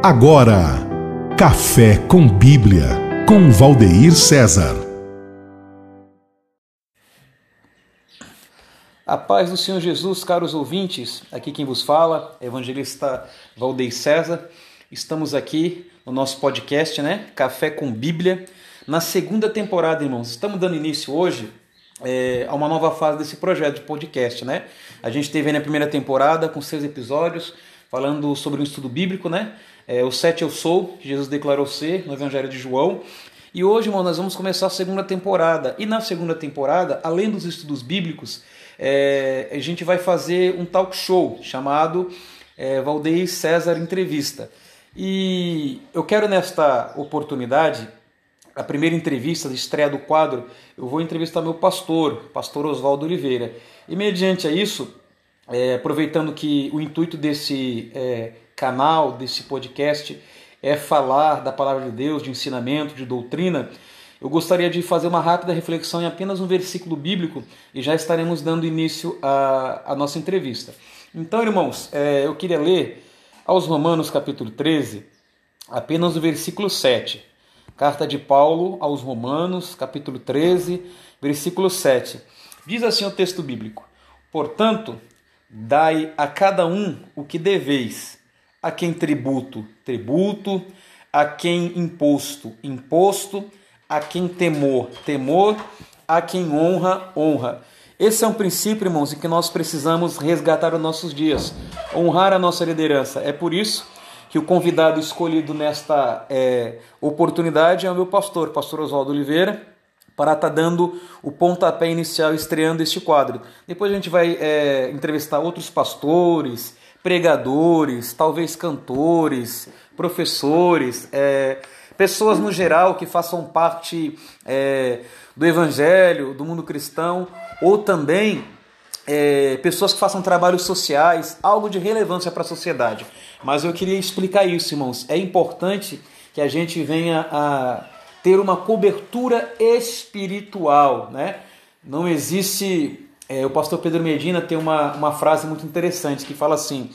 Agora, Café com Bíblia, com Valdeir César. A paz do Senhor Jesus, caros ouvintes, aqui quem vos fala, evangelista Valdeir César. Estamos aqui no nosso podcast, né? Café com Bíblia, na segunda temporada, irmãos. Estamos dando início hoje é, a uma nova fase desse projeto de podcast, né? A gente teve na primeira temporada com seis episódios falando sobre um estudo bíblico, né? É, o sete eu sou, Jesus declarou ser no Evangelho de João. E hoje, irmão, nós vamos começar a segunda temporada. E na segunda temporada, além dos estudos bíblicos, é, a gente vai fazer um talk show chamado é, Valdeir César Entrevista. E eu quero nesta oportunidade a primeira entrevista de estreia do quadro, eu vou entrevistar meu pastor, pastor Oswaldo Oliveira. E mediante a isso, é, aproveitando que o intuito desse é, canal, desse podcast, é falar da palavra de Deus, de ensinamento, de doutrina, eu gostaria de fazer uma rápida reflexão em apenas um versículo bíblico e já estaremos dando início à, à nossa entrevista. Então, irmãos, é, eu queria ler aos Romanos capítulo 13, apenas o versículo 7. Carta de Paulo aos Romanos, capítulo 13, versículo 7. Diz assim o texto bíblico: Portanto, dai a cada um o que deveis, a quem tributo, tributo, a quem imposto, imposto, a quem temor, temor, a quem honra, honra. Esse é um princípio, irmãos, em que nós precisamos resgatar os nossos dias, honrar a nossa liderança. É por isso que o convidado escolhido nesta é, oportunidade é o meu pastor, pastor Oswaldo Oliveira, para estar tá dando o pontapé inicial, estreando este quadro. Depois a gente vai é, entrevistar outros pastores, pregadores, talvez cantores, professores, é, pessoas no geral que façam parte é, do evangelho, do mundo cristão, ou também é, pessoas que façam trabalhos sociais, algo de relevância para a sociedade. Mas eu queria explicar isso, irmãos. É importante que a gente venha a ter uma cobertura espiritual, né? Não existe. É, o pastor Pedro Medina tem uma, uma frase muito interessante que fala assim: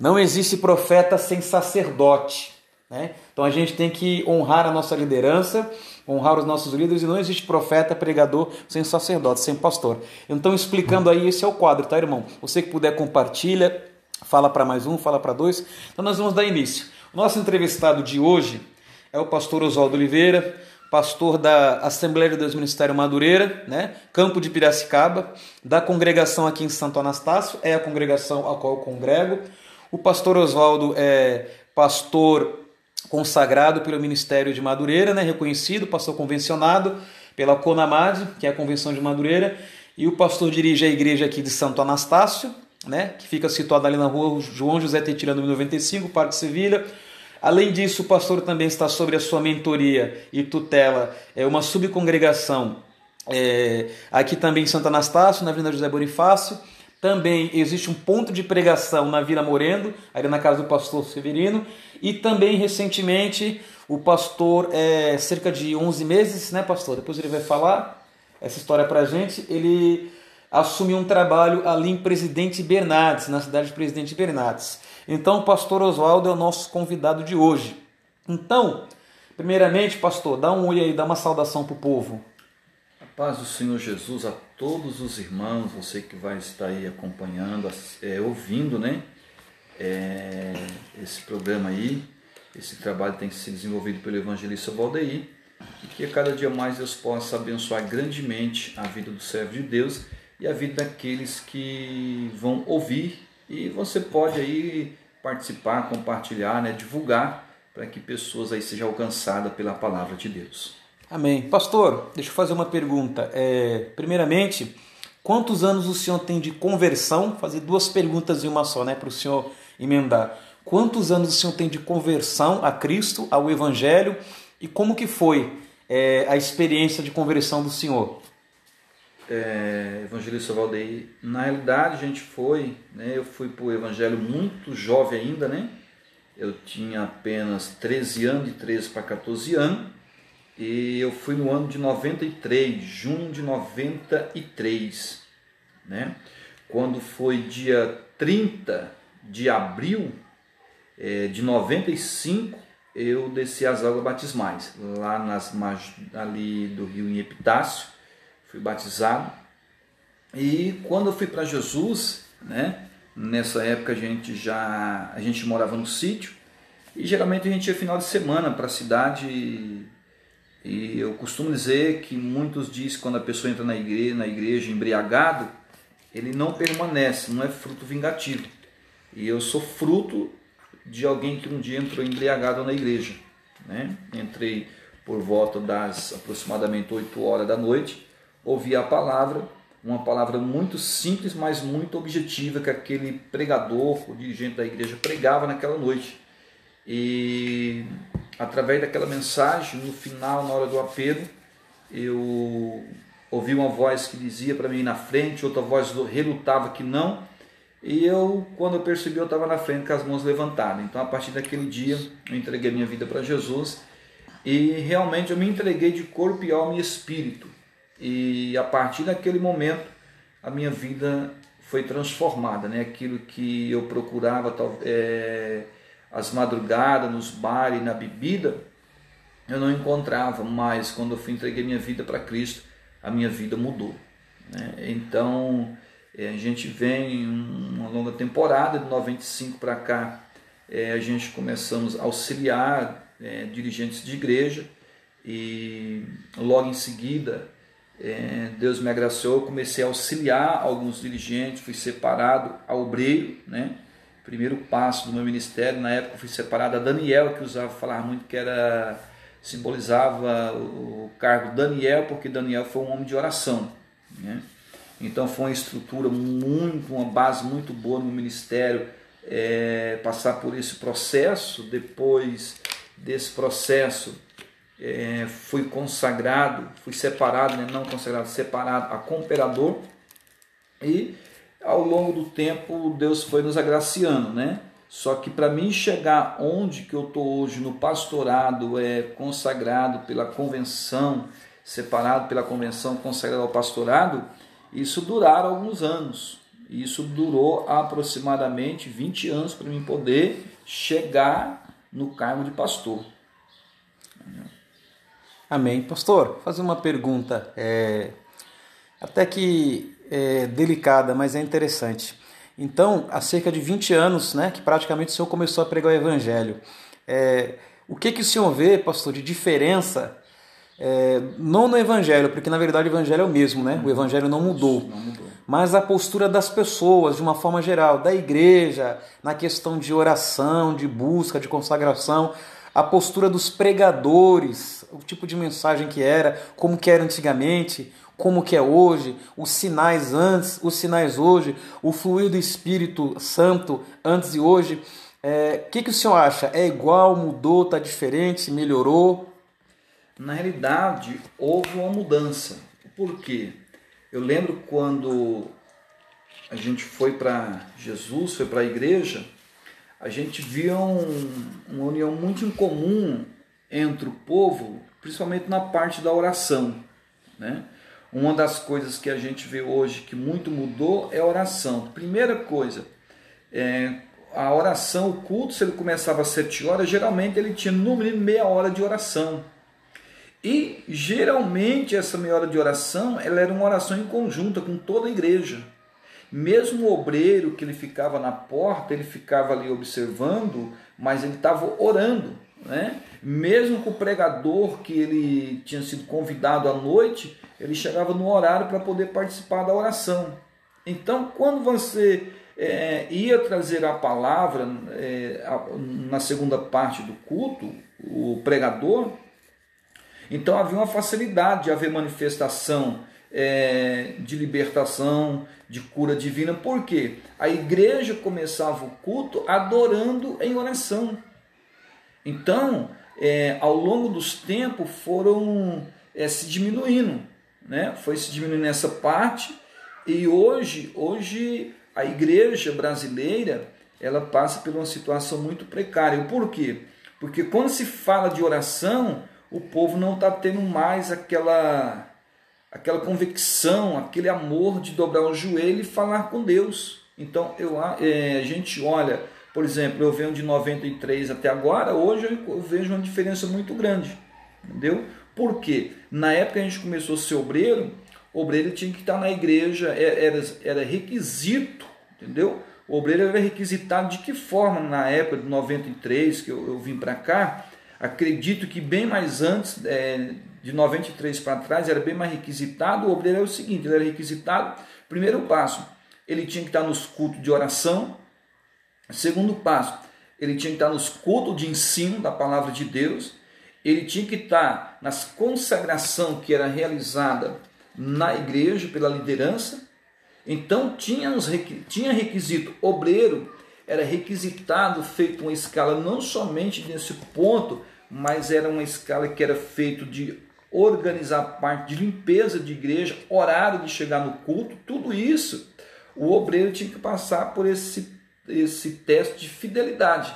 não existe profeta sem sacerdote. Né? Então a gente tem que honrar a nossa liderança honrar os nossos líderes e não existe profeta, pregador sem sacerdote, sem pastor. Então, explicando aí, esse é o quadro, tá, irmão? Você que puder, compartilha, fala para mais um, fala para dois. Então, nós vamos dar início. Nosso entrevistado de hoje é o pastor Oswaldo Oliveira, pastor da Assembleia de Deus Ministério Madureira, né? Campo de Piracicaba, da congregação aqui em Santo Anastácio, é a congregação a qual eu congrego. O pastor Oswaldo é pastor consagrado pelo Ministério de Madureira, né, reconhecido, pastor convencionado pela CONAMAD, que é a Convenção de Madureira, e o pastor dirige a igreja aqui de Santo Anastácio, né, que fica situada ali na rua João José Tetira, número 95, Parque Sevilha. Além disso, o pastor também está sobre a sua mentoria e tutela, é uma subcongregação é, aqui também em Santo Anastácio, na Avenida José Bonifácio. Também existe um ponto de pregação na Vila Morendo, ali na casa do pastor Severino. E também, recentemente, o pastor, é, cerca de 11 meses, né, pastor? Depois ele vai falar essa história para a gente. Ele assumiu um trabalho ali em Presidente Bernardes, na cidade de Presidente Bernardes. Então, o pastor Oswaldo é o nosso convidado de hoje. Então, primeiramente, pastor, dá um oi aí, dá uma saudação para o povo. A paz do Senhor Jesus a todos os irmãos, você que vai estar aí acompanhando, é, ouvindo, né? É, esse programa aí, esse trabalho tem sido desenvolvido pelo evangelista Valdeir e que a cada dia mais Deus possa abençoar grandemente a vida do servo de Deus e a vida daqueles que vão ouvir e você pode aí participar, compartilhar, né, divulgar para que pessoas aí sejam alcançadas pela palavra de Deus. Amém. Pastor, deixa eu fazer uma pergunta. É, primeiramente, quantos anos o senhor tem de conversão? Fazer duas perguntas em uma só, né, para o senhor emendar. Quantos anos o senhor tem de conversão a Cristo, ao Evangelho, e como que foi é, a experiência de conversão do senhor? É, evangelista Valdeir, na realidade a gente foi, né, eu fui para o Evangelho muito jovem ainda, né? Eu tinha apenas 13 anos, de 13 para 14 anos, e eu fui no ano de 93, junho de 93, né? Quando foi dia 30 de abril é, de 95 eu desci as águas batismais, lá nas ali do rio em Epitácio, fui batizado. E quando eu fui para Jesus, né, nessa época a gente já a gente morava no sítio e geralmente a gente ia final de semana para a cidade e, e eu costumo dizer que muitos dizem que quando a pessoa entra na igreja, na igreja embriagado, ele não permanece, não é fruto vingativo. E eu sou fruto de alguém que um dia entrou embriagado na igreja. Né? Entrei por volta das aproximadamente 8 horas da noite, ouvi a palavra, uma palavra muito simples, mas muito objetiva que aquele pregador, o dirigente da igreja pregava naquela noite. E através daquela mensagem, no final, na hora do apelo, eu ouvi uma voz que dizia para mim na frente, outra voz relutava que não, e eu, quando eu percebi, eu estava na frente com as mãos levantadas. Então, a partir daquele dia, eu entreguei minha vida para Jesus e realmente eu me entreguei de corpo e alma e espírito. E a partir daquele momento, a minha vida foi transformada, né? Aquilo que eu procurava, é, as madrugadas, nos bares, na bebida, eu não encontrava, mas quando eu fui entreguei minha vida para Cristo, a minha vida mudou. Né? Então, é, a gente vem uma longa temporada, de 95 para cá, é, a gente começamos a auxiliar é, dirigentes de igreja e logo em seguida Deus me agraciou, comecei a auxiliar alguns dirigentes, fui separado a obreiro, né? Primeiro passo do meu ministério, na época fui separado a Daniel, que usava falar muito que era simbolizava o cargo Daniel, porque Daniel foi um homem de oração, né? Então foi uma estrutura muito, uma base muito boa no ministério é, passar por esse processo. Depois desse processo é, fui consagrado, fui separado, né, não consagrado, separado a cooperador e ao longo do tempo Deus foi nos agraciando, né? Só que para mim chegar onde que eu estou hoje no pastorado, é consagrado pela convenção, separado pela convenção, consagrado ao pastorado, isso duraram alguns anos. Isso durou aproximadamente 20 anos para mim poder chegar no cargo de pastor. Amém. Pastor, fazer uma pergunta, é, até que é, delicada, mas é interessante. Então, há cerca de 20 anos, né, que praticamente o senhor começou a pregar o evangelho. É, o que, que o senhor vê, pastor, de diferença é, não no evangelho, porque na verdade o evangelho é o mesmo, né? O evangelho não mudou. não mudou. Mas a postura das pessoas, de uma forma geral, da igreja, na questão de oração, de busca, de consagração, a postura dos pregadores, o tipo de mensagem que era, como que era antigamente, como que é hoje, os sinais antes, os sinais hoje, o fluir do Espírito Santo antes e hoje. O é, que, que o senhor acha? É igual, mudou, está diferente, melhorou? na realidade houve uma mudança. Por quê? Eu lembro quando a gente foi para Jesus, foi para a igreja, a gente via um, uma união muito incomum entre o povo, principalmente na parte da oração. Né? Uma das coisas que a gente vê hoje que muito mudou é a oração. Primeira coisa, é, a oração, o culto, se ele começava às sete horas, geralmente ele tinha no mínimo meia hora de oração. E geralmente essa meia hora de oração, ela era uma oração em conjunta com toda a igreja. Mesmo o obreiro que ele ficava na porta, ele ficava ali observando, mas ele estava orando, né? Mesmo com o pregador que ele tinha sido convidado à noite, ele chegava no horário para poder participar da oração. Então, quando você é, ia trazer a palavra é, na segunda parte do culto, o pregador, então havia uma facilidade de haver manifestação é, de libertação, de cura divina, porque a igreja começava o culto adorando em oração. Então, é, ao longo dos tempos, foram é, se diminuindo, né? foi se diminuindo essa parte, e hoje, hoje a igreja brasileira ela passa por uma situação muito precária. Por quê? Porque quando se fala de oração, o povo não está tendo mais aquela, aquela convicção, aquele amor de dobrar o joelho e falar com Deus. Então eu, é, a gente olha Por exemplo, eu venho de 93 até agora, hoje eu vejo uma diferença muito grande. Entendeu? Porque na época a gente começou a ser obreiro, obreiro tinha que estar na igreja, é, era, era requisito, entendeu? O obreiro era requisitado de que forma na época de 93 que eu, eu vim para cá? Acredito que bem mais antes, é, de 93 para trás, era bem mais requisitado. O obreiro era o seguinte: ele era requisitado, primeiro passo, ele tinha que estar nos cultos de oração. Segundo passo, ele tinha que estar nos cultos de ensino da palavra de Deus. Ele tinha que estar nas consagração que era realizada na igreja pela liderança. Então tinha, uns, tinha requisito obreiro, era requisitado, feito uma escala não somente nesse ponto, mas era uma escala que era feito de organizar parte de limpeza de igreja, horário de chegar no culto, tudo isso, o obreiro tinha que passar por esse, esse teste de fidelidade.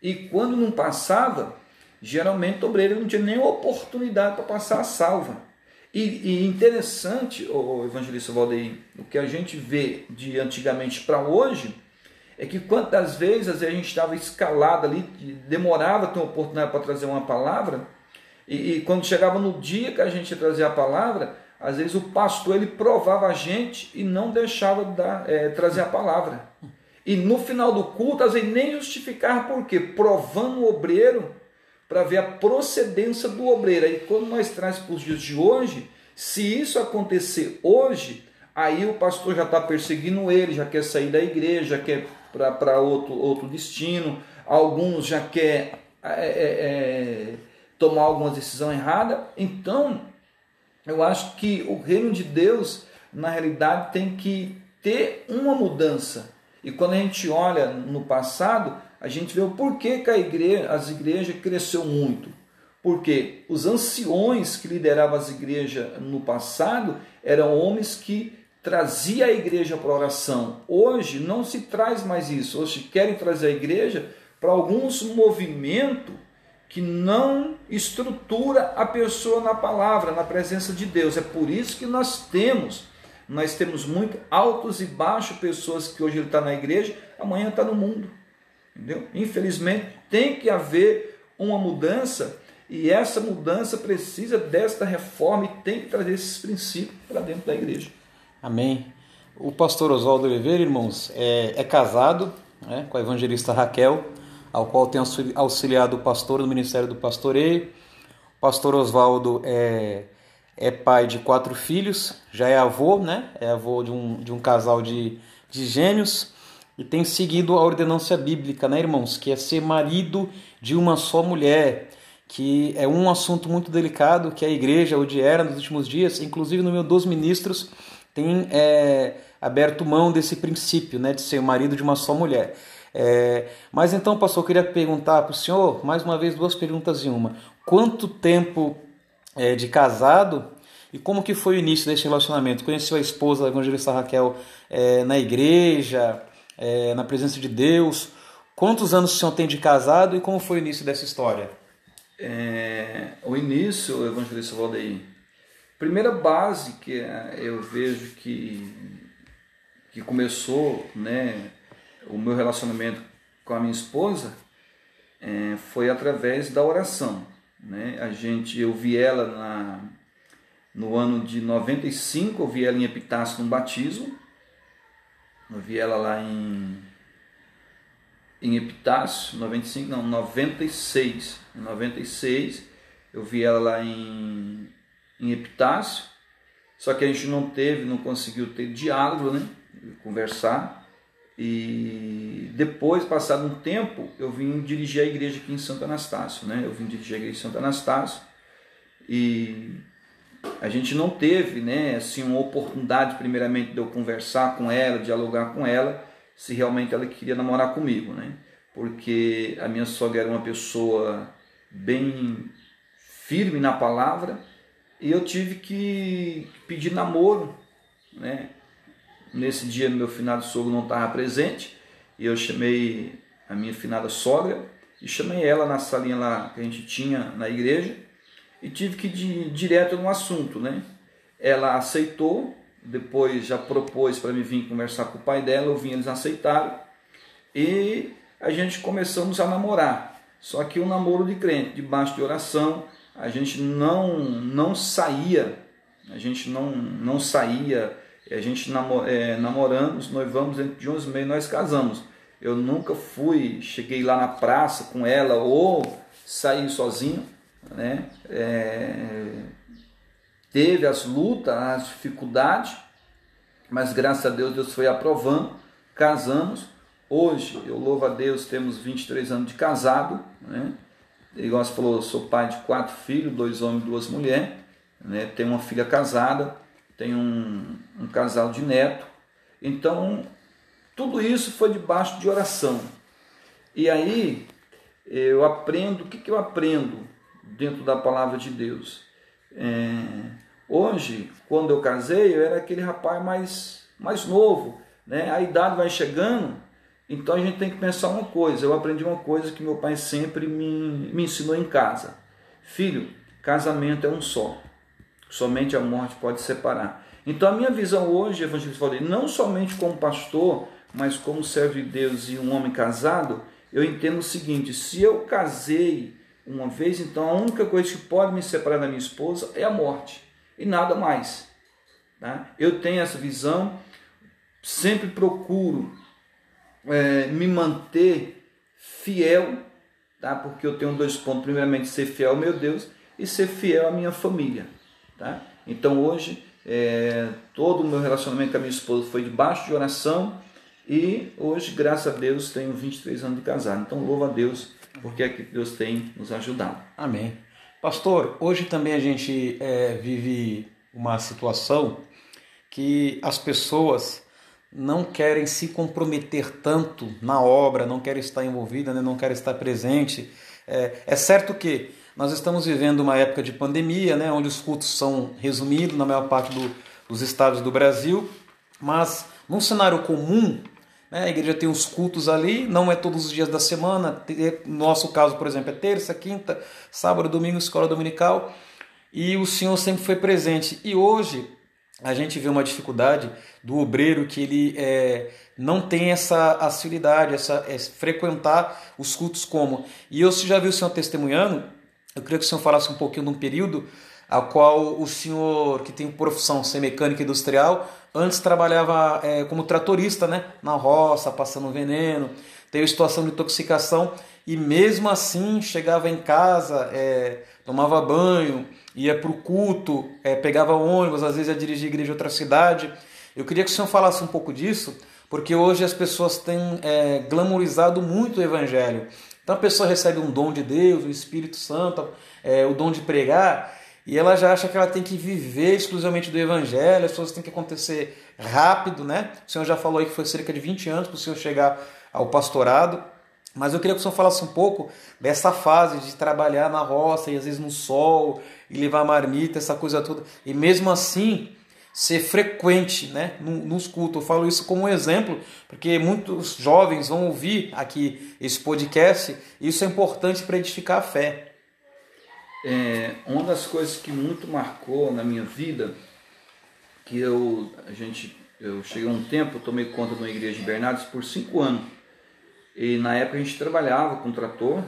E quando não passava, geralmente o obreiro não tinha nem oportunidade para passar a salva. E, e interessante, o evangelista Valdeir, o que a gente vê de antigamente para hoje, é que quantas vezes, a gente estava escalado ali, demorava ter uma oportunidade para trazer uma palavra, e, e, quando chegava no dia que a gente ia trazer a palavra, às vezes o pastor ele provava a gente e não deixava dar, é, trazer a palavra. E no final do culto, às vezes nem justificava por quê? Provando o obreiro para ver a procedência do obreiro. Aí quando nós traz para os dias de hoje, se isso acontecer hoje, aí o pastor já está perseguindo ele, já quer sair da igreja, já quer para outro, outro destino, alguns já quer é, é tomar alguma decisão errada. Então, eu acho que o reino de Deus, na realidade, tem que ter uma mudança. E quando a gente olha no passado, a gente vê o porquê que a igreja, as igrejas cresceu muito. Porque os anciões que lideravam as igrejas no passado eram homens que traziam a igreja para oração. Hoje não se traz mais isso. Hoje querem trazer a igreja para alguns movimentos que não estrutura a pessoa na palavra, na presença de Deus. É por isso que nós temos, nós temos muito altos e baixos pessoas que hoje ele está na igreja, amanhã está no mundo. Entendeu? Infelizmente tem que haver uma mudança e essa mudança precisa desta reforma e tem que trazer esses princípios para dentro da igreja. Amém. O pastor Oswaldo Oliveira, irmãos, é, é casado né, com a evangelista Raquel ao qual tem auxiliado o pastor no Ministério do Pastoreio. O pastor Oswaldo é, é pai de quatro filhos, já é avô, né? É avô de um, de um casal de, de gêmeos e tem seguido a ordenância bíblica, né, irmãos? Que é ser marido de uma só mulher, que é um assunto muito delicado que a igreja, onde era nos últimos dias, inclusive no meu dos ministros, tem é, aberto mão desse princípio, né, de ser o marido de uma só mulher. É, mas então, pastor, eu queria perguntar para o senhor, mais uma vez, duas perguntas em uma. Quanto tempo é, de casado e como que foi o início desse relacionamento? Conheceu a esposa, a evangelista Raquel, é, na igreja, é, na presença de Deus? Quantos anos o senhor tem de casado e como foi o início dessa história? É, o início, evangelista Valdeir, primeira base que é, eu vejo que, que começou, né, o meu relacionamento com a minha esposa é, foi através da oração. Né? A gente, eu vi ela na, no ano de 95, eu vi ela em Epitácio no batismo. Eu vi ela lá em, em Epitácio, 95, não, 96. Em 96, eu vi ela lá em, em Epitácio. Só que a gente não teve, não conseguiu ter diálogo, né? Conversar. E depois, passado um tempo, eu vim dirigir a igreja aqui em Santo Anastácio, né? Eu vim dirigir a igreja em Santo Anastácio e a gente não teve, né, assim, uma oportunidade primeiramente de eu conversar com ela, dialogar com ela, se realmente ela queria namorar comigo, né? Porque a minha sogra era uma pessoa bem firme na palavra e eu tive que pedir namoro, né? Nesse dia, meu finado sogro não estava presente e eu chamei a minha finada sogra e chamei ela na salinha lá que a gente tinha na igreja e tive que ir direto no assunto, né? Ela aceitou, depois já propôs para mim vir conversar com o pai dela, eu vim, eles aceitaram e a gente começamos a namorar. Só que um namoro de crente, debaixo de oração, a gente não não saía, a gente não, não saía, a gente namor, é, namoramos, noivamos dentro de 11 meses, nós casamos. Eu nunca fui, cheguei lá na praça com ela ou saí sozinho, né? É, teve as lutas, as dificuldades, mas graças a Deus Deus foi aprovando, casamos. Hoje, eu louvo a Deus, temos 23 anos de casado, né? Igual você falou, eu sou pai de quatro filhos, dois homens e duas mulheres, né? tenho uma filha casada, tenho um, um casal de neto. Então, tudo isso foi debaixo de oração. E aí, eu aprendo, o que, que eu aprendo dentro da palavra de Deus? É, hoje, quando eu casei, eu era aquele rapaz mais, mais novo, né? a idade vai chegando, então a gente tem que pensar uma coisa. Eu aprendi uma coisa que meu pai sempre me, me ensinou em casa: Filho, casamento é um só, somente a morte pode separar. Então a minha visão hoje, evangelista, falei, não somente como pastor, mas como servo de Deus e um homem casado, eu entendo o seguinte: se eu casei uma vez, então a única coisa que pode me separar da minha esposa é a morte e nada mais. Tá? Eu tenho essa visão, sempre procuro é, me manter fiel, tá? porque eu tenho dois pontos: primeiramente, ser fiel ao meu Deus e ser fiel à minha família. Tá? Então hoje, é, todo o meu relacionamento com a minha esposa foi debaixo de oração e hoje, graças a Deus, tenho 23 anos de casado. Então, louvo a Deus, porque é que Deus tem nos ajudado. Amém. Pastor, hoje também a gente é, vive uma situação que as pessoas não querem se comprometer tanto na obra, não querem estar envolvida, né, não querem estar presente. É, é certo que nós estamos vivendo uma época de pandemia, né, onde os cultos são resumidos na maior parte do, dos estados do Brasil, mas num cenário comum, né? A igreja tem os cultos ali, não é todos os dias da semana. No nosso caso, por exemplo, é terça, quinta, sábado, domingo, escola dominical. E o Senhor sempre foi presente. E hoje a gente vê uma dificuldade do obreiro que ele é, não tem essa facilidade, essa é, frequentar os cultos como. E eu já vi o Senhor testemunhando. Eu queria que o Senhor falasse um pouquinho de um período a qual o senhor, que tem profissão ser mecânica industrial, antes trabalhava é, como tratorista, né? Na roça, passando veneno, teve situação de intoxicação e mesmo assim chegava em casa, é, tomava banho, ia para o culto, é, pegava ônibus, às vezes ia dirigir igreja em outra cidade. Eu queria que o senhor falasse um pouco disso, porque hoje as pessoas têm é, glamorizado muito o evangelho. Então a pessoa recebe um dom de Deus, o Espírito Santo, é, o dom de pregar, e ela já acha que ela tem que viver exclusivamente do evangelho, as coisas têm que acontecer rápido, né? O senhor já falou aí que foi cerca de 20 anos para o senhor chegar ao pastorado. Mas eu queria que o senhor falasse um pouco dessa fase de trabalhar na roça e às vezes no sol e levar marmita, essa coisa toda. E mesmo assim ser frequente né, nos cultos. Eu falo isso como um exemplo, porque muitos jovens vão ouvir aqui esse podcast e isso é importante para edificar a fé. É, uma das coisas que muito marcou na minha vida, que eu, a gente, eu cheguei um tempo, tomei conta de uma igreja de Bernardes por cinco anos. E na época a gente trabalhava com trator,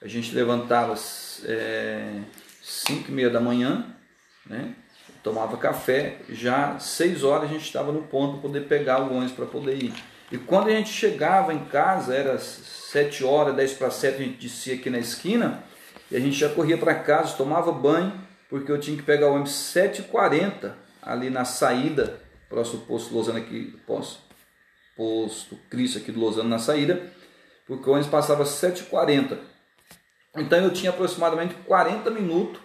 a gente levantava é, cinco e meia da manhã, né? Tomava café, já seis horas a gente estava no ponto para poder pegar o ônibus para poder ir. E quando a gente chegava em casa, era sete horas, dez para sete, a gente descia aqui na esquina, e a gente já corria para casa, tomava banho, porque eu tinha que pegar o ônibus 7h40 ali na saída, próximo posto Lozano aqui, posto, posto Cristo aqui do Lozano na saída, porque o ônibus passava 7h40. Então eu tinha aproximadamente 40 minutos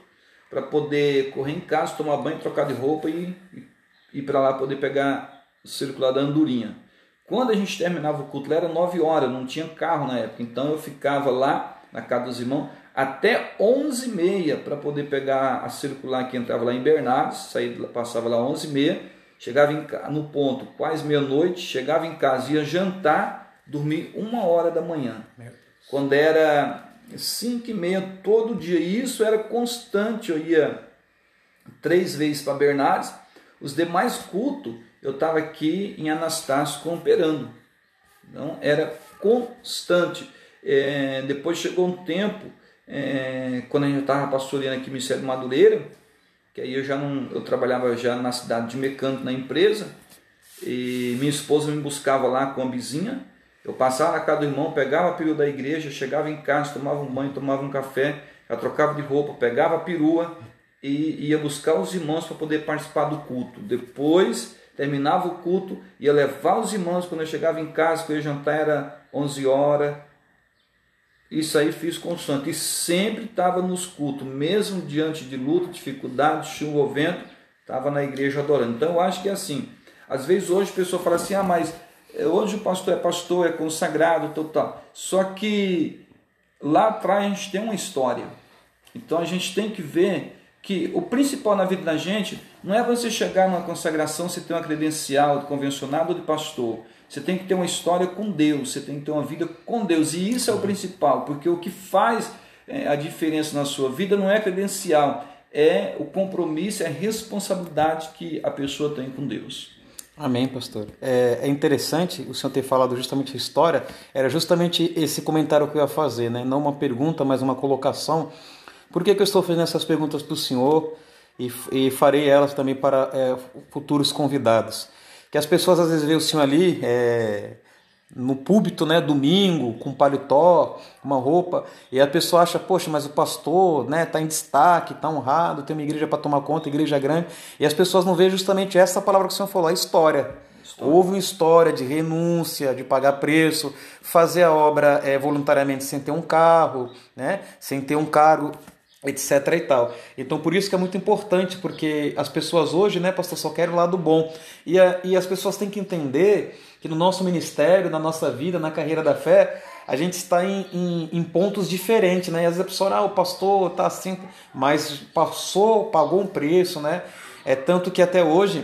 para poder correr em casa, tomar banho, trocar de roupa e, ir para lá poder pegar o circular da Andorinha. Quando a gente terminava o culto, era 9 horas, não tinha carro na época, então eu ficava lá na casa dos irmãos até 11h30 para poder pegar a circular que entrava lá em Bernardes, saía, passava lá 11h30, chegava em, no ponto quase meia-noite, chegava em casa, ia jantar, dormir uma hora da manhã. Quando era 5 e meia todo dia, e isso era constante, eu ia três vezes para Bernardes, os demais cultos eu estava aqui em Anastácio cooperando. Então era constante. É, depois chegou um tempo, é, quando a gente estava pastoreando aqui no Ministério de Madureira, que aí eu já não, eu trabalhava já na cidade de mecânico na empresa, e minha esposa me buscava lá com a vizinha, eu passava na casa do irmão, pegava a perua da igreja, chegava em casa, tomava um banho, tomava um café, já trocava de roupa, pegava a perua e ia buscar os irmãos para poder participar do culto. Depois terminava o culto, ia levar os irmãos quando eu chegava em casa, que eu jantar era 11 horas. Isso aí fiz constante e sempre estava nos cultos, mesmo diante de luta, dificuldade, chuva ou vento, estava na igreja adorando. Então eu acho que é assim. Às vezes hoje a pessoa fala assim: ah, mas hoje o pastor é pastor, é consagrado, total. Só que lá atrás a gente tem uma história. Então a gente tem que ver que o principal na vida da gente não é você chegar numa consagração, você ter uma credencial de convencionado ou de pastor. Você tem que ter uma história com Deus, você tem que ter uma vida com Deus. E isso é o principal, porque o que faz é, a diferença na sua vida não é credencial, é o compromisso, é a responsabilidade que a pessoa tem com Deus. Amém, pastor. É, é, interessante o senhor ter falado justamente a história, era justamente esse comentário que eu ia fazer, né? não uma pergunta, mas uma colocação por que, que eu estou fazendo essas perguntas para o senhor e, e, farei elas também para é, futuros convidados? Que as pessoas às vezes veem o senhor ali é, no púlpito, né, domingo, com paletó, uma roupa, e a pessoa acha, poxa, mas o pastor né, está em destaque, está honrado, tem uma igreja para tomar conta, igreja grande, e as pessoas não veem justamente essa palavra que o senhor falou, a história. História. Houve uma história de renúncia, de pagar preço, fazer a obra é, voluntariamente sem ter um carro, né? sem ter um cargo etc e tal. Então por isso que é muito importante, porque as pessoas hoje, né, pastor, só querem o lado bom. E, a, e as pessoas têm que entender que no nosso ministério, na nossa vida, na carreira da fé, a gente está em, em, em pontos diferentes, né? E às vezes a pessoa, ah, o pastor está assim, mas passou, pagou um preço, né? É tanto que até hoje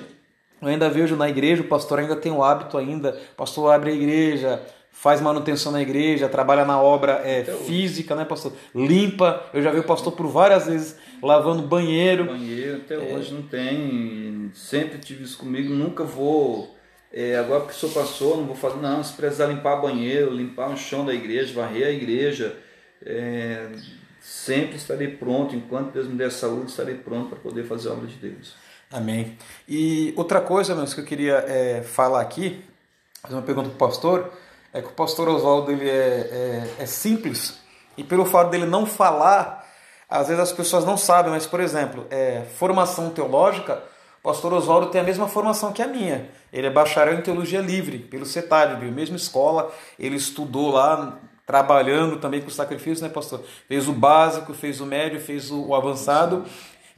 eu ainda vejo na igreja, o pastor ainda tem o hábito ainda, o pastor abre a igreja, faz manutenção na igreja, trabalha na obra é, física, né, pastor? Limpa. Eu já vi o pastor por várias vezes lavando banheiro. Banheiro, até é. hoje não tem. Sempre tive isso comigo, nunca vou. É, agora o senhor passou, não vou fazer, não. Se precisar limpar banheiro, limpar o chão da igreja, varrer a igreja, é, sempre estarei pronto. Enquanto Deus me der saúde, estarei pronto para poder fazer a obra de Deus. Amém. E outra coisa, meus, que eu queria é, falar aqui, fazer uma pergunta para o pastor é que o pastor Oswaldo ele é, é, é, simples e pelo fato dele não falar, às vezes as pessoas não sabem, mas por exemplo, é, formação teológica, o pastor Oswaldo tem a mesma formação que a minha. Ele é bacharel em teologia livre pelo CETAD, mesma escola, ele estudou lá trabalhando também com sacrifício, né, pastor? Fez o básico, fez o médio, fez o, avançado,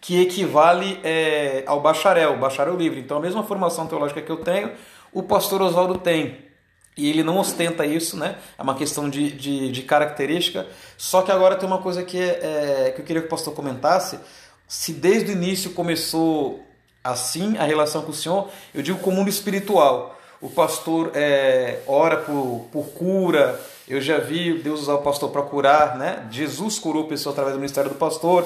que equivale é, ao bacharel, bacharel livre. Então a mesma formação teológica que eu tenho, o pastor Oswaldo tem. E ele não ostenta isso, né? É uma questão de, de, de característica. Só que agora tem uma coisa que, é, que eu queria que o pastor comentasse. Se desde o início começou assim a relação com o Senhor, eu digo como mundo espiritual. O pastor é, ora por, por cura. Eu já vi Deus usar o pastor para curar, né? Jesus curou pessoas através do ministério do pastor.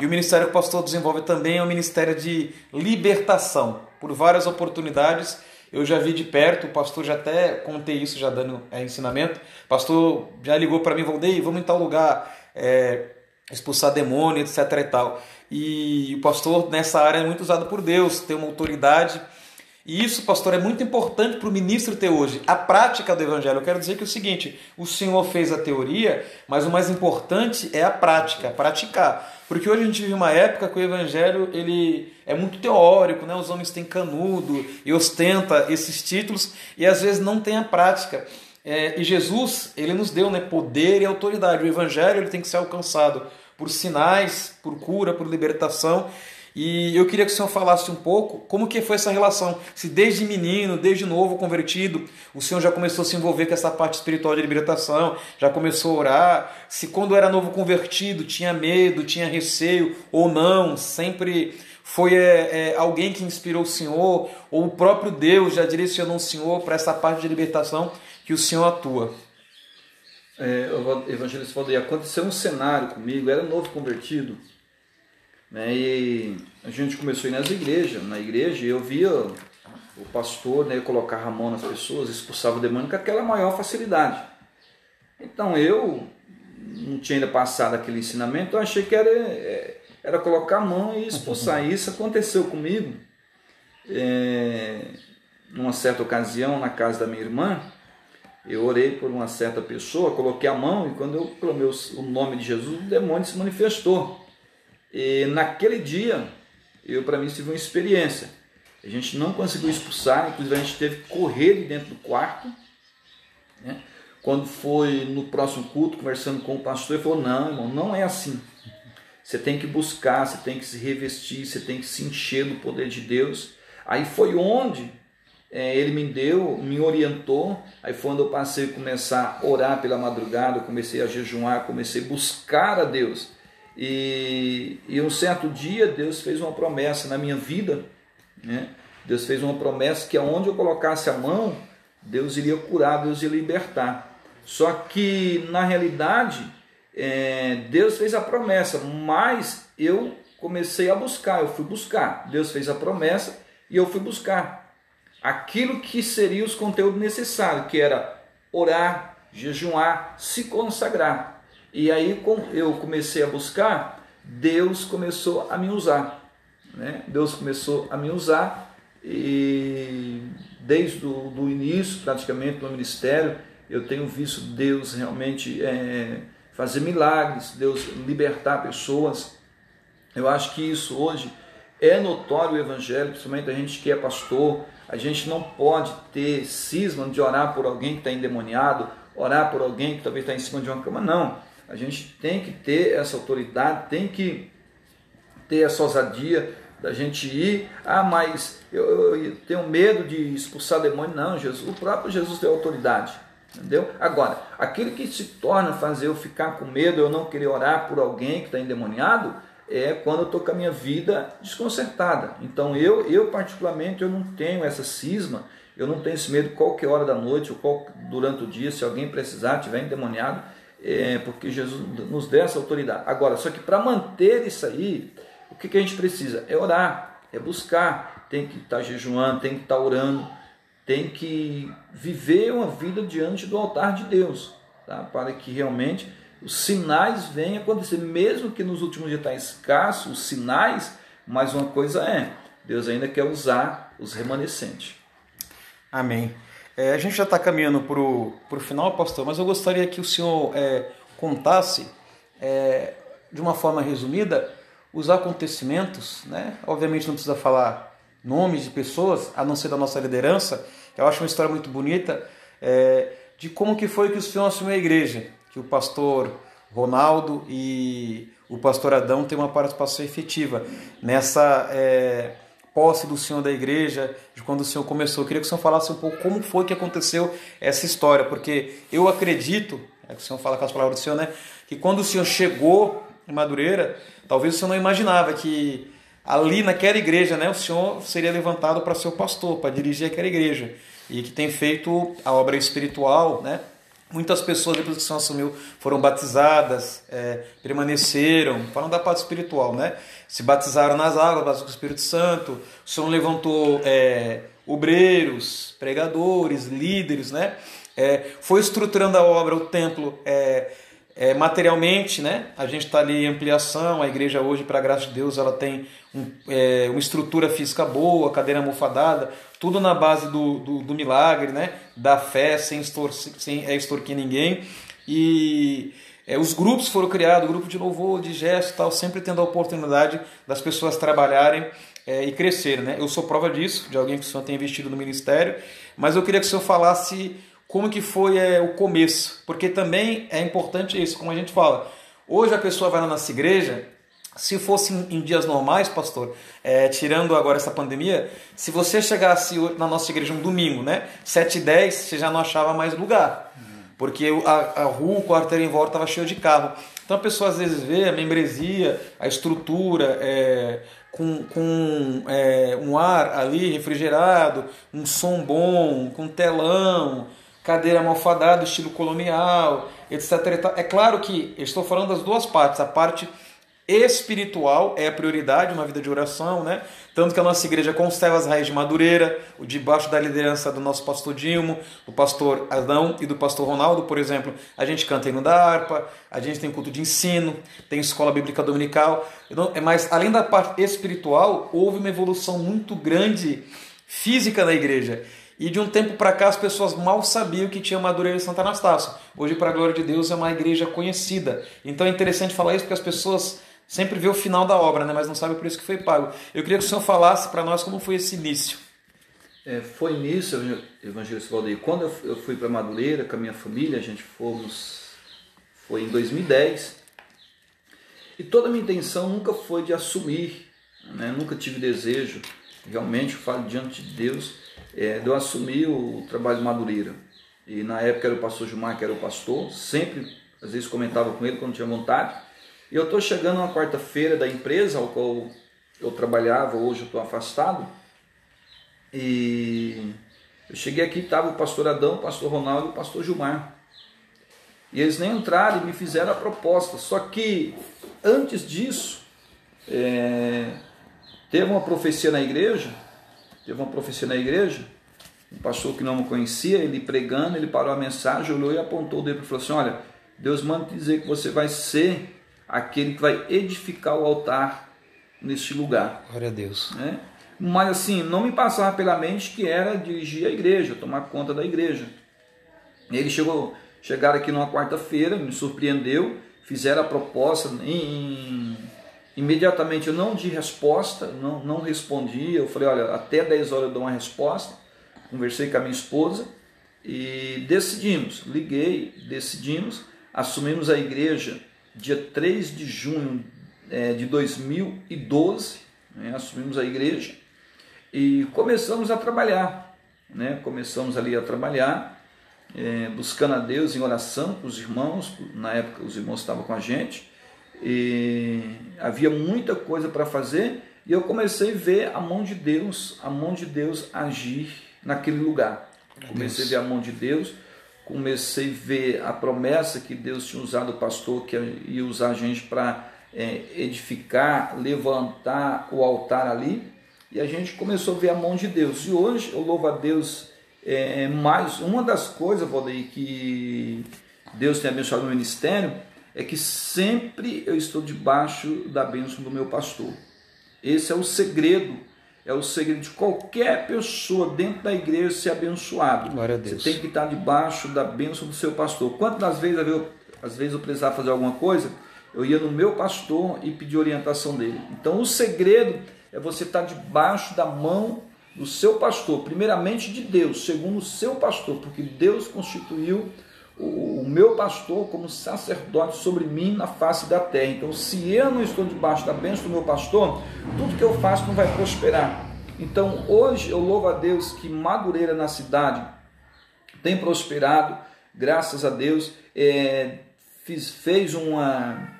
E o ministério que o pastor desenvolve também é um ministério de libertação. Por várias oportunidades eu já vi de perto, o pastor já até contei isso, já dando é, ensinamento. O pastor já ligou para mim, Valdei, vamos em tal lugar, é, expulsar demônio, etc e tal. E o pastor nessa área é muito usado por Deus, tem uma autoridade. E isso, pastor, é muito importante para o ministro ter hoje. A prática do evangelho. Eu quero dizer que é o seguinte: o Senhor fez a teoria, mas o mais importante é a prática, praticar. Porque hoje a gente vive uma época que o evangelho ele é muito teórico, né? Os homens têm canudo e ostenta esses títulos e às vezes não tem a prática. É, e Jesus ele nos deu né, poder e autoridade. O evangelho ele tem que ser alcançado por sinais, por cura, por libertação. E eu queria que o senhor falasse um pouco como que foi essa relação. Se desde menino, desde novo convertido, o senhor já começou a se envolver com essa parte espiritual de libertação, já começou a orar. Se quando era novo convertido tinha medo, tinha receio ou não, sempre foi é, é, alguém que inspirou o senhor, ou o próprio Deus já direcionou o senhor para essa parte de libertação que o senhor atua. É, evangelista falou, aconteceu um cenário comigo, era novo convertido né? E a gente começou a ir nas igrejas, na igreja, e eu via o pastor né, colocar a mão nas pessoas, expulsava o demônio com aquela maior facilidade. Então eu não tinha ainda passado aquele ensinamento, eu achei que era, é, era colocar a mão e expulsar. Isso aconteceu comigo é, numa certa ocasião na casa da minha irmã. Eu orei por uma certa pessoa, coloquei a mão e quando eu clamei o nome de Jesus, o demônio se manifestou. E naquele dia, eu para mim tive uma experiência. A gente não conseguiu expulsar, inclusive a gente teve que correr de dentro do quarto. Né? Quando foi no próximo culto, conversando com o pastor, ele falou: Não, irmão, não é assim. Você tem que buscar, você tem que se revestir, você tem que se encher do poder de Deus. Aí foi onde ele me deu, me orientou. Aí onde eu passei a começar a orar pela madrugada, comecei a jejuar, comecei a buscar a Deus. E, e um certo dia Deus fez uma promessa na minha vida né? Deus fez uma promessa que aonde eu colocasse a mão, Deus iria curar, Deus iria libertar. Só que na realidade, é, Deus fez a promessa, mas eu comecei a buscar, eu fui buscar. Deus fez a promessa e eu fui buscar aquilo que seria os conteúdos necessários, que era orar, jejuar, se consagrar. E aí eu comecei a buscar, Deus começou a me usar. Né? Deus começou a me usar e desde o início, praticamente, do ministério, eu tenho visto Deus realmente é, fazer milagres, Deus libertar pessoas. Eu acho que isso hoje é notório o evangelho, principalmente a gente que é pastor. A gente não pode ter cisma de orar por alguém que está endemoniado, orar por alguém que talvez está em cima de uma cama. Não. A gente tem que ter essa autoridade, tem que ter essa ousadia da gente ir, ah, mas eu, eu, tenho medo de expulsar demônio. Não, Jesus, o próprio Jesus tem autoridade. Entendeu? Agora, aquilo que se torna fazer eu ficar com medo, eu não querer orar por alguém que está endemoniado, é quando eu estou com a minha vida desconcertada. Então eu, eu particularmente, eu não tenho essa cisma, eu não tenho esse medo qualquer hora da noite ou qual, durante o dia, se alguém precisar, tiver endemoniado, é, porque Jesus nos deu essa autoridade. Agora, só que para manter isso aí, o que, que a gente precisa? É orar, é buscar, tem que estar tá jejuando, tem que estar tá orando, tem que viver uma vida diante do altar de Deus, tá? para que realmente os sinais venham acontecer, mesmo que nos últimos dias está escasso os sinais, mas uma coisa é, Deus ainda quer usar os remanescentes. Amém. É, a gente já está caminhando para o final, pastor, mas eu gostaria que o senhor é, contasse, é, de uma forma resumida, os acontecimentos, né? Obviamente não precisa falar nomes de pessoas, a não ser da nossa liderança. Eu acho uma história muito bonita é, de como que foi que o Senhor assumiu a igreja, que o pastor Ronaldo e o pastor Adão têm uma participação efetiva nessa é, posse do Senhor da igreja, de quando o Senhor começou. Eu queria que o Senhor falasse um pouco como foi que aconteceu essa história, porque eu acredito, é que o Senhor fala com as palavras do Senhor, né, que quando o Senhor chegou em Madureira, talvez o senhor não imaginava que ali naquela igreja, né, o senhor seria levantado para ser o pastor, para dirigir aquela igreja e que tem feito a obra espiritual, né? Muitas pessoas depois que o Senhor assumiu foram batizadas, é, permaneceram, falando da parte espiritual, né? Se batizaram nas águas, batizaram com o Espírito Santo. O Senhor levantou é, obreiros, pregadores, líderes, né? É, foi estruturando a obra, o templo, é, é, materialmente, né? A gente está ali em ampliação, a igreja hoje, para graça de Deus, ela tem um, é, uma estrutura física boa, cadeira almofadada, tudo na base do, do, do milagre, né? Da fé, sem, extor sem é, extorquir ninguém. E é, os grupos foram criados, grupo de louvor, de gesto tal, sempre tendo a oportunidade das pessoas trabalharem é, e crescerem, né? Eu sou prova disso, de alguém que o senhor tem investido no ministério, mas eu queria que o senhor falasse como que foi é, o começo, porque também é importante isso, como a gente fala. Hoje a pessoa vai na nossa igreja, se fosse em, dias normais, pastor, é, tirando agora essa pandemia, se você chegasse na nossa igreja um domingo, né, 7 e 10, você já não achava mais lugar, porque a, a rua, o quarteiro em volta estava cheio de carro. Então a pessoa às vezes vê a membresia, a estrutura, é, com, com é, um ar ali refrigerado, um som bom, com telão, cadeira malfadada, estilo colonial, etc. É claro que estou falando das duas partes, a parte espiritual é a prioridade na vida de oração, né? Tanto que a nossa igreja conserva as raízes de Madureira, debaixo da liderança do nosso pastor Dilmo, do pastor Adão e do pastor Ronaldo, por exemplo. A gente canta hino da harpa, a gente tem culto de ensino, tem escola bíblica dominical. Então, é Mas além da parte espiritual, houve uma evolução muito grande física na igreja. E de um tempo para cá as pessoas mal sabiam que tinha Madureira e Santo Anastácio. Hoje, para a glória de Deus, é uma igreja conhecida. Então é interessante falar isso porque as pessoas sempre vê o final da obra, né? mas não sabe por isso que foi pago. Eu queria que o senhor falasse para nós como foi esse início. É, foi início, Evangelista Valdeir. Quando eu fui para Madureira com a minha família, a gente fomos. Foi em 2010. E toda a minha intenção nunca foi de assumir, né? nunca tive desejo, realmente, eu falo diante de Deus, é, eu assumir o trabalho de Madureira. E na época era o pastor Gilmar, que era o pastor, sempre, às vezes comentava com ele quando tinha vontade. E eu estou chegando na quarta-feira da empresa ao qual eu trabalhava, hoje eu estou afastado. E eu cheguei aqui, estava o pastor Adão, o pastor Ronaldo e o pastor Gilmar. E eles nem entraram e me fizeram a proposta. Só que antes disso, é, teve uma profecia na igreja, teve uma profecia na igreja, um pastor que não me conhecia, ele pregando, ele parou a mensagem, olhou e apontou o dedo e falou assim: Olha, Deus manda te dizer que você vai ser aquele que vai edificar o altar neste lugar. Glória a Deus. Né? Mas assim, não me passava pela mente que era dirigir a igreja, tomar conta da igreja. Ele chegou, chegaram aqui numa quarta-feira, me surpreendeu, fizeram a proposta, em, em, imediatamente eu não di resposta, não, não respondi, eu falei, olha, até 10 horas eu dou uma resposta, conversei com a minha esposa e decidimos, liguei, decidimos, assumimos a igreja dia 3 de junho é, de 2012, né, assumimos a igreja e começamos a trabalhar. Né, começamos ali a trabalhar, é, buscando a Deus em oração com os irmãos, na época os irmãos estavam com a gente, e havia muita coisa para fazer, e eu comecei a ver a mão de Deus, a mão de Deus agir naquele lugar. Comecei a ver a mão de Deus, comecei a ver a promessa que Deus tinha usado o pastor, que ia usar a gente para é, edificar, levantar o altar ali, e a gente começou a ver a mão de Deus. E hoje eu louvo a Deus é, mais. Uma das coisas, Valdeir, que Deus tem abençoado no ministério é que sempre eu estou debaixo da bênção do meu pastor. Esse é o segredo é o segredo de qualquer pessoa dentro da igreja ser abençoado. Glória a Deus. Você tem que estar debaixo da bênção do seu pastor. Quantas vezes eu, às vezes eu precisava fazer alguma coisa, eu ia no meu pastor e pedir orientação dele. Então o segredo é você estar debaixo da mão do seu pastor, primeiramente de Deus, segundo o seu pastor, porque Deus constituiu o, meu pastor como sacerdote sobre mim na face da terra. Então, se eu não estou debaixo da bênção do meu pastor, tudo que eu faço não vai prosperar. Então, hoje eu louvo a Deus que Madureira na cidade tem prosperado, graças a Deus. É, fiz, fez uma,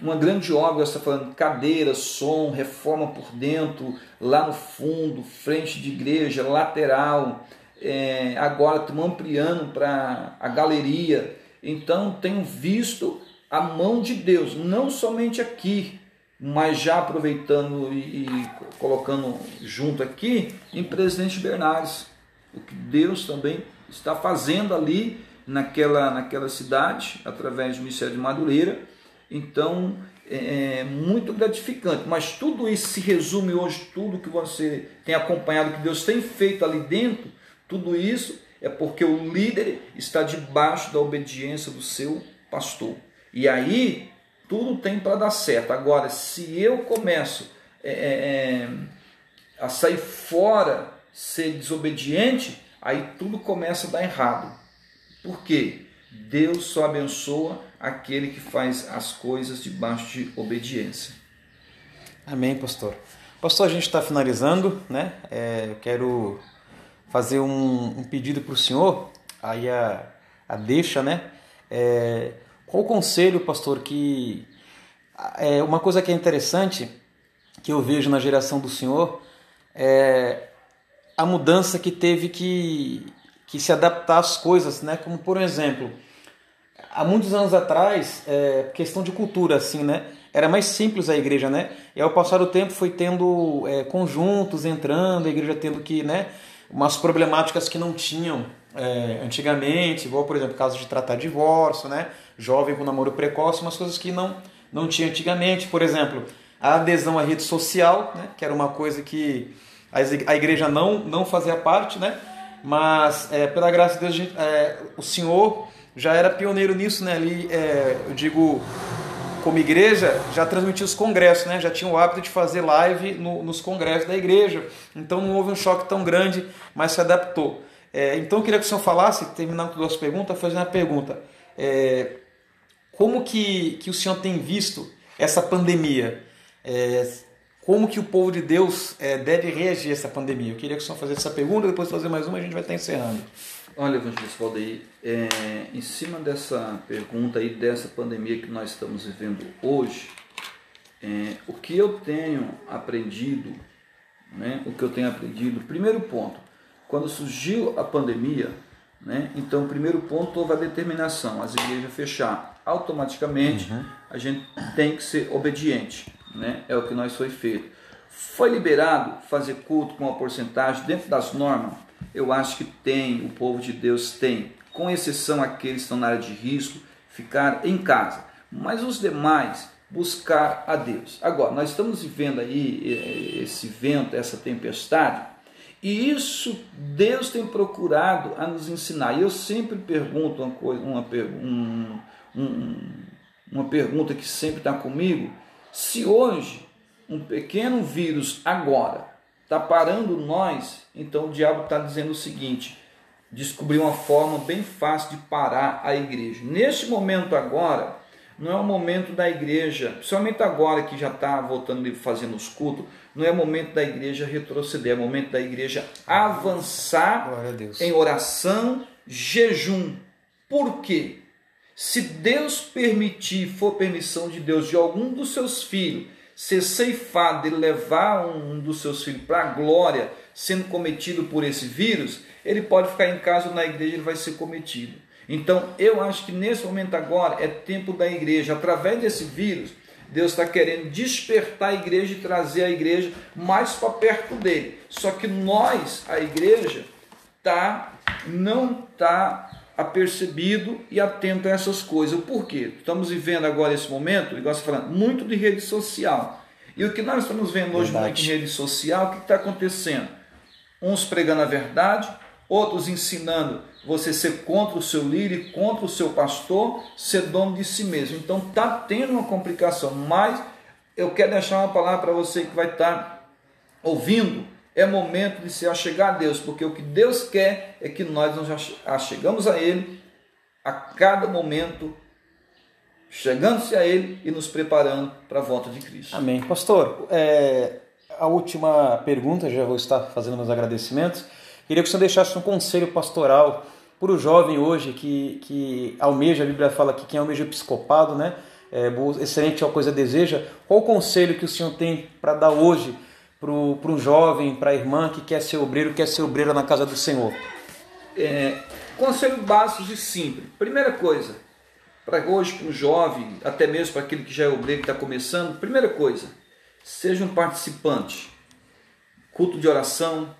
uma grande obra, está falando cadeira, som, reforma por dentro, lá no fundo, frente de igreja, lateral, é, agora estamos ampliando para a galeria. Então tenho visto a mão de Deus, não somente aqui, mas já aproveitando e, e colocando junto aqui em Presidente Bernardes, o que Deus também está fazendo ali naquela, naquela cidade, através do Ministério de Madureira. Então, é, é muito gratificante. Mas tudo isso se resume hoje, tudo que você tem acompanhado, que Deus tem feito ali dentro, tudo isso é porque o líder está debaixo da obediência do seu pastor. E aí tudo tem para dar certo. Agora, se eu começo é, é, é, a sair fora, ser desobediente, aí tudo começa a dar errado. Por quê? Deus só abençoa aquele que faz as coisas debaixo de obediência. Amém, pastor. Pastor, a gente está finalizando, né? É, eu quero fazer um, um pedido para o senhor, aí a, a deixa, né? É, qual o conselho, pastor, que é uma coisa que é interessante que eu vejo na geração do senhor é a mudança que teve que, que se adaptar às coisas, né? Como por exemplo, há muitos anos atrás, é, questão de cultura, assim, né? era mais simples a igreja, né? E ao passar do tempo foi tendo é, conjuntos entrando, a igreja tendo que, né? Umas problemáticas que não tinham é, antigamente, igual, por exemplo, caso de tratar divórcio, né? Jovem com namoro precoce, umas coisas que não, não tinha antigamente. Por exemplo, a adesão à rede social, né? Que era uma coisa que a igreja não, não fazia parte, né? Mas, é, pela graça de Deus, é, o Senhor já era pioneiro nisso, né? Ali, é, eu digo, como igreja, já transmitia os congressos, né? Já tinha o hábito de fazer live no, nos congressos da igreja. Então não houve um choque tão grande, mas se adaptou. É, então eu queria que o senhor falasse, terminando com duas perguntas, fazendo a pergunta. É, como que, que o senhor tem visto essa pandemia? É, como que o povo de Deus é, deve reagir a essa pandemia? Eu queria que o senhor fizesse essa pergunta, depois fazer mais uma a gente vai estar encerrando. Olha, Evangelista Valdeir, é, em cima dessa pergunta aí, dessa pandemia que nós estamos vivendo hoje, é, o que eu tenho aprendido, né, o que eu tenho aprendido, primeiro ponto, quando surgiu a pandemia, né, então o primeiro ponto houve a determinação, as igrejas fechar, automaticamente uhum. a gente tem que ser obediente né? É o que nós foi feito. Foi liberado fazer culto com uma porcentagem dentro das normas? Eu acho que tem, o povo de Deus tem, com exceção aqueles que estão na área de risco, ficar em casa. Mas os demais, buscar a Deus. Agora, nós estamos vivendo aí esse vento, essa tempestade, e isso Deus tem procurado a nos ensinar. E eu sempre pergunto uma coisa, uma, um, um, uma pergunta que sempre está comigo, se hoje um pequeno vírus agora está parando nós, então o diabo está dizendo o seguinte: descobrir uma forma bem fácil de parar a igreja. Neste momento agora, não é o momento da igreja, principalmente agora que já está voltando fazendo os cultos, não é o momento da igreja retroceder, é o momento da igreja avançar em oração, jejum. Por quê? Se Deus permitir, for permissão de Deus, de algum dos seus filhos ser ceifado e levar um dos seus filhos para a glória, sendo cometido por esse vírus, ele pode ficar em casa ou na igreja, ele vai ser cometido. Então, eu acho que nesse momento agora é tempo da igreja, através desse vírus, Deus está querendo despertar a igreja e trazer a igreja mais para perto dele. Só que nós, a igreja, tá, não está apercebido e atento a essas coisas. Por quê? Estamos vivendo agora esse momento, igual você falando, muito de rede social. E o que nós estamos vendo hoje verdade. muito em rede social, o que está acontecendo? Uns pregando a verdade, outros ensinando você ser contra o seu líder, contra o seu pastor, ser dono de si mesmo. Então está tendo uma complicação, mas eu quero deixar uma palavra para você que vai estar tá ouvindo é momento de se achegar a Deus, porque o que Deus quer é que nós nos achegamos a Ele a cada momento, chegando-se a Ele e nos preparando para a volta de Cristo. Amém. Pastor, é, a última pergunta, já vou estar fazendo meus agradecimentos. Queria que o senhor deixasse um conselho pastoral para o jovem hoje que, que almeja, a Bíblia fala que quem almeja o episcopado, né? É, excelente a coisa deseja. Qual o conselho que o senhor tem para dar hoje para o jovem, para a irmã que quer ser obreiro, quer ser obreira na casa do Senhor? É, conselho básico e simples. Primeira coisa, para hoje, para o jovem, até mesmo para aquele que já é obreiro, que está começando, primeira coisa, seja um participante. Culto de oração,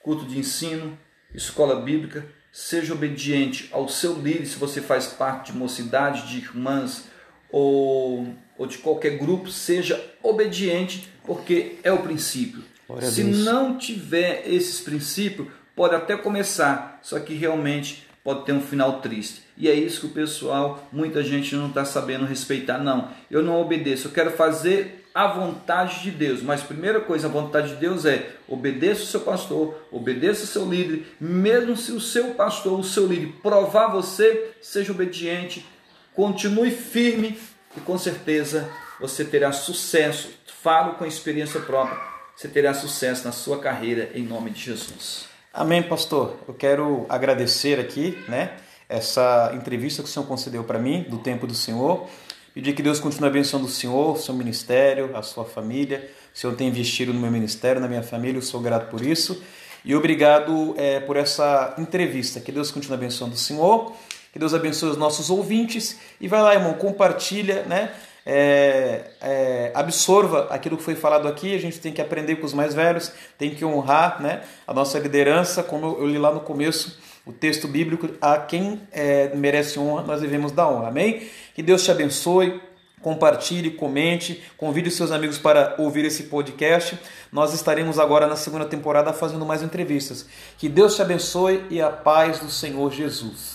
culto de ensino, escola bíblica, seja obediente ao seu líder, se você faz parte de mocidade, de irmãs ou, ou de qualquer grupo, seja obediente porque é o princípio. Se não tiver esses princípios, pode até começar, só que realmente pode ter um final triste. E é isso que o pessoal, muita gente não está sabendo respeitar. Não, eu não obedeço, eu quero fazer a vontade de Deus. Mas primeira coisa, a vontade de Deus é obedeça o seu pastor, obedeça o seu líder, mesmo se o seu pastor, o seu líder provar você, seja obediente, continue firme e com certeza você terá sucesso falo com experiência própria, você terá sucesso na sua carreira em nome de Jesus. Amém, pastor. Eu quero agradecer aqui, né, essa entrevista que o Senhor concedeu para mim, do tempo do Senhor. Pedir que Deus continue abençoando o Senhor, o seu ministério, a sua família. O Senhor tem investido no meu ministério, na minha família, eu sou grato por isso. E obrigado é, por essa entrevista. Que Deus continue abençoando o Senhor, que Deus abençoe os nossos ouvintes. E vai lá, irmão, compartilha, né? É, é, absorva aquilo que foi falado aqui. A gente tem que aprender com os mais velhos, tem que honrar né, a nossa liderança, como eu li lá no começo o texto bíblico, a quem é, merece honra, nós devemos dar honra. Amém? Que Deus te abençoe. Compartilhe, comente, convide seus amigos para ouvir esse podcast. Nós estaremos agora na segunda temporada fazendo mais entrevistas. Que Deus te abençoe e a paz do Senhor Jesus.